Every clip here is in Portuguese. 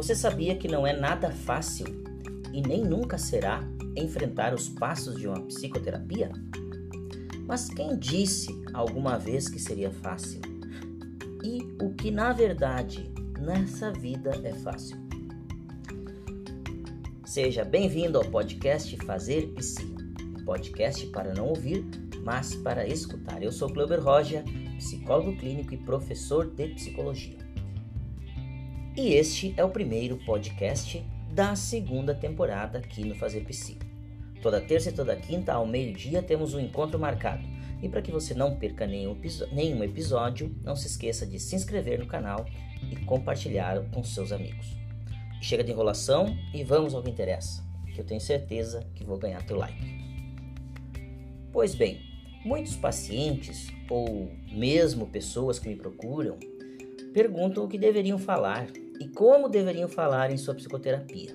Você sabia que não é nada fácil e nem nunca será enfrentar os passos de uma psicoterapia? Mas quem disse alguma vez que seria fácil? E o que na verdade nessa vida é fácil? Seja bem-vindo ao podcast Fazer um podcast para não ouvir, mas para escutar. Eu sou Clover Roja, psicólogo clínico e professor de psicologia. E este é o primeiro podcast da segunda temporada aqui no Fazer Psi. Toda terça e toda quinta, ao meio-dia, temos um encontro marcado. E para que você não perca nenhum, nenhum episódio, não se esqueça de se inscrever no canal e compartilhar com seus amigos. Chega de enrolação e vamos ao que interessa, que eu tenho certeza que vou ganhar teu like. Pois bem, muitos pacientes ou mesmo pessoas que me procuram perguntam o que deveriam falar e como deveriam falar em sua psicoterapia.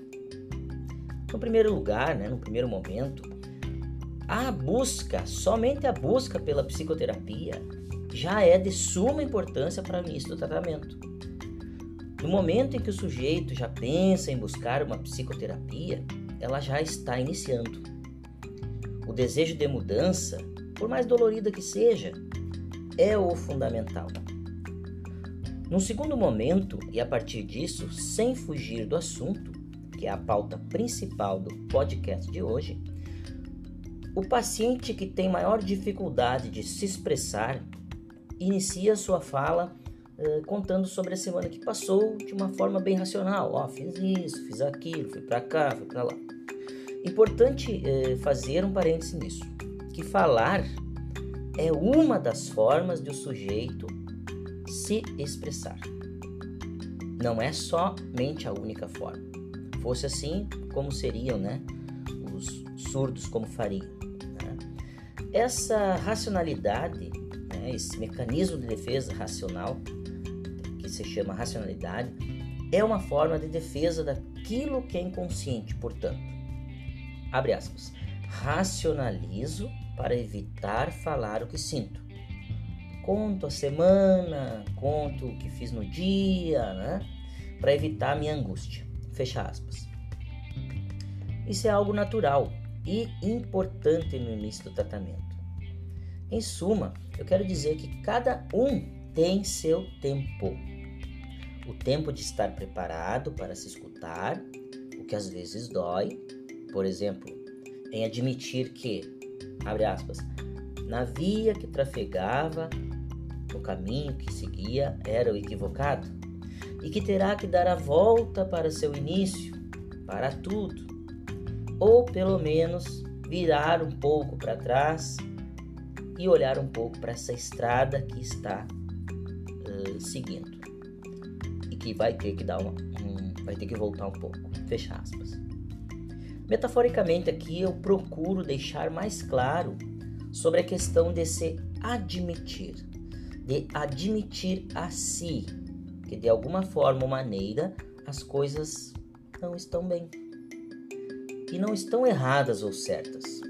No primeiro lugar, né, no primeiro momento, a busca, somente a busca pela psicoterapia, já é de suma importância para o início do tratamento. No momento em que o sujeito já pensa em buscar uma psicoterapia, ela já está iniciando. O desejo de mudança, por mais dolorida que seja, é o fundamental. Num segundo momento, e a partir disso, sem fugir do assunto, que é a pauta principal do podcast de hoje, o paciente que tem maior dificuldade de se expressar inicia sua fala eh, contando sobre a semana que passou de uma forma bem racional. Ó, oh, fiz isso, fiz aquilo, fui para cá, fui para lá. Importante eh, fazer um parêntese nisso, que falar é uma das formas de o sujeito se expressar. Não é somente a única forma. Fosse assim, como seriam, né? Os surdos como fariam. Né? Essa racionalidade, né? esse mecanismo de defesa racional, que se chama racionalidade, é uma forma de defesa daquilo que é inconsciente, portanto. Abre aspas. Racionalizo para evitar falar o que sinto conto a semana, conto o que fiz no dia, né? Para evitar a minha angústia. Fecha aspas. Isso é algo natural e importante no início do tratamento. Em suma, eu quero dizer que cada um tem seu tempo. O tempo de estar preparado para se escutar, o que às vezes dói, por exemplo, em admitir que, abre aspas, na via que trafegava o caminho que seguia era o equivocado e que terá que dar a volta para seu início, para tudo, ou pelo menos virar um pouco para trás e olhar um pouco para essa estrada que está uh, seguindo e que vai ter que dar uma, um, vai ter que voltar um pouco. Fecha aspas. Metaforicamente aqui eu procuro deixar mais claro sobre a questão de se admitir de admitir a si que de alguma forma ou maneira as coisas não estão bem. E não estão erradas ou certas.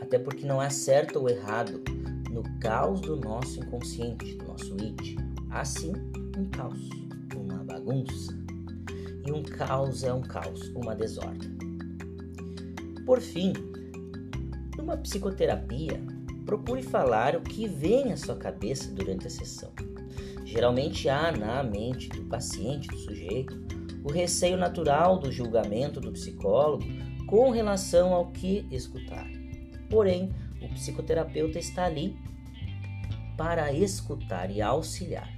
Até porque não há certo ou errado no caos do nosso inconsciente, do nosso id. Há sim um caos, uma bagunça. E um caos é um caos, uma desordem. Por fim, numa psicoterapia, procure falar o que vem à sua cabeça durante a sessão. Geralmente há na mente do paciente, do sujeito, o receio natural do julgamento do psicólogo com relação ao que escutar. Porém, o psicoterapeuta está ali para escutar e auxiliar,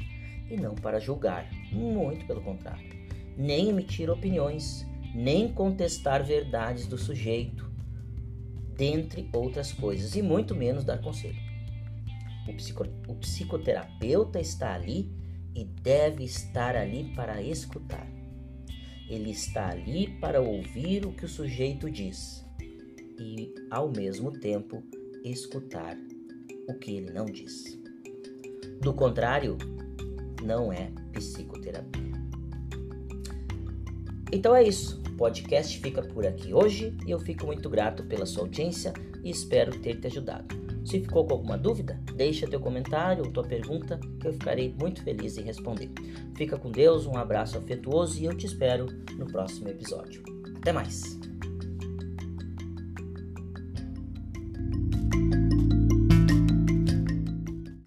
e não para julgar, muito pelo contrário, nem emitir opiniões, nem contestar verdades do sujeito, dentre outras coisas, e muito menos dar conselho. O, psico, o psicoterapeuta está ali e deve estar ali para escutar. Ele está ali para ouvir o que o sujeito diz e, ao mesmo tempo, escutar o que ele não diz. Do contrário, não é psicoterapia. Então é isso podcast fica por aqui hoje e eu fico muito grato pela sua audiência e espero ter te ajudado. Se ficou com alguma dúvida, deixa teu comentário ou tua pergunta que eu ficarei muito feliz em responder. Fica com Deus, um abraço afetuoso e eu te espero no próximo episódio. Até mais!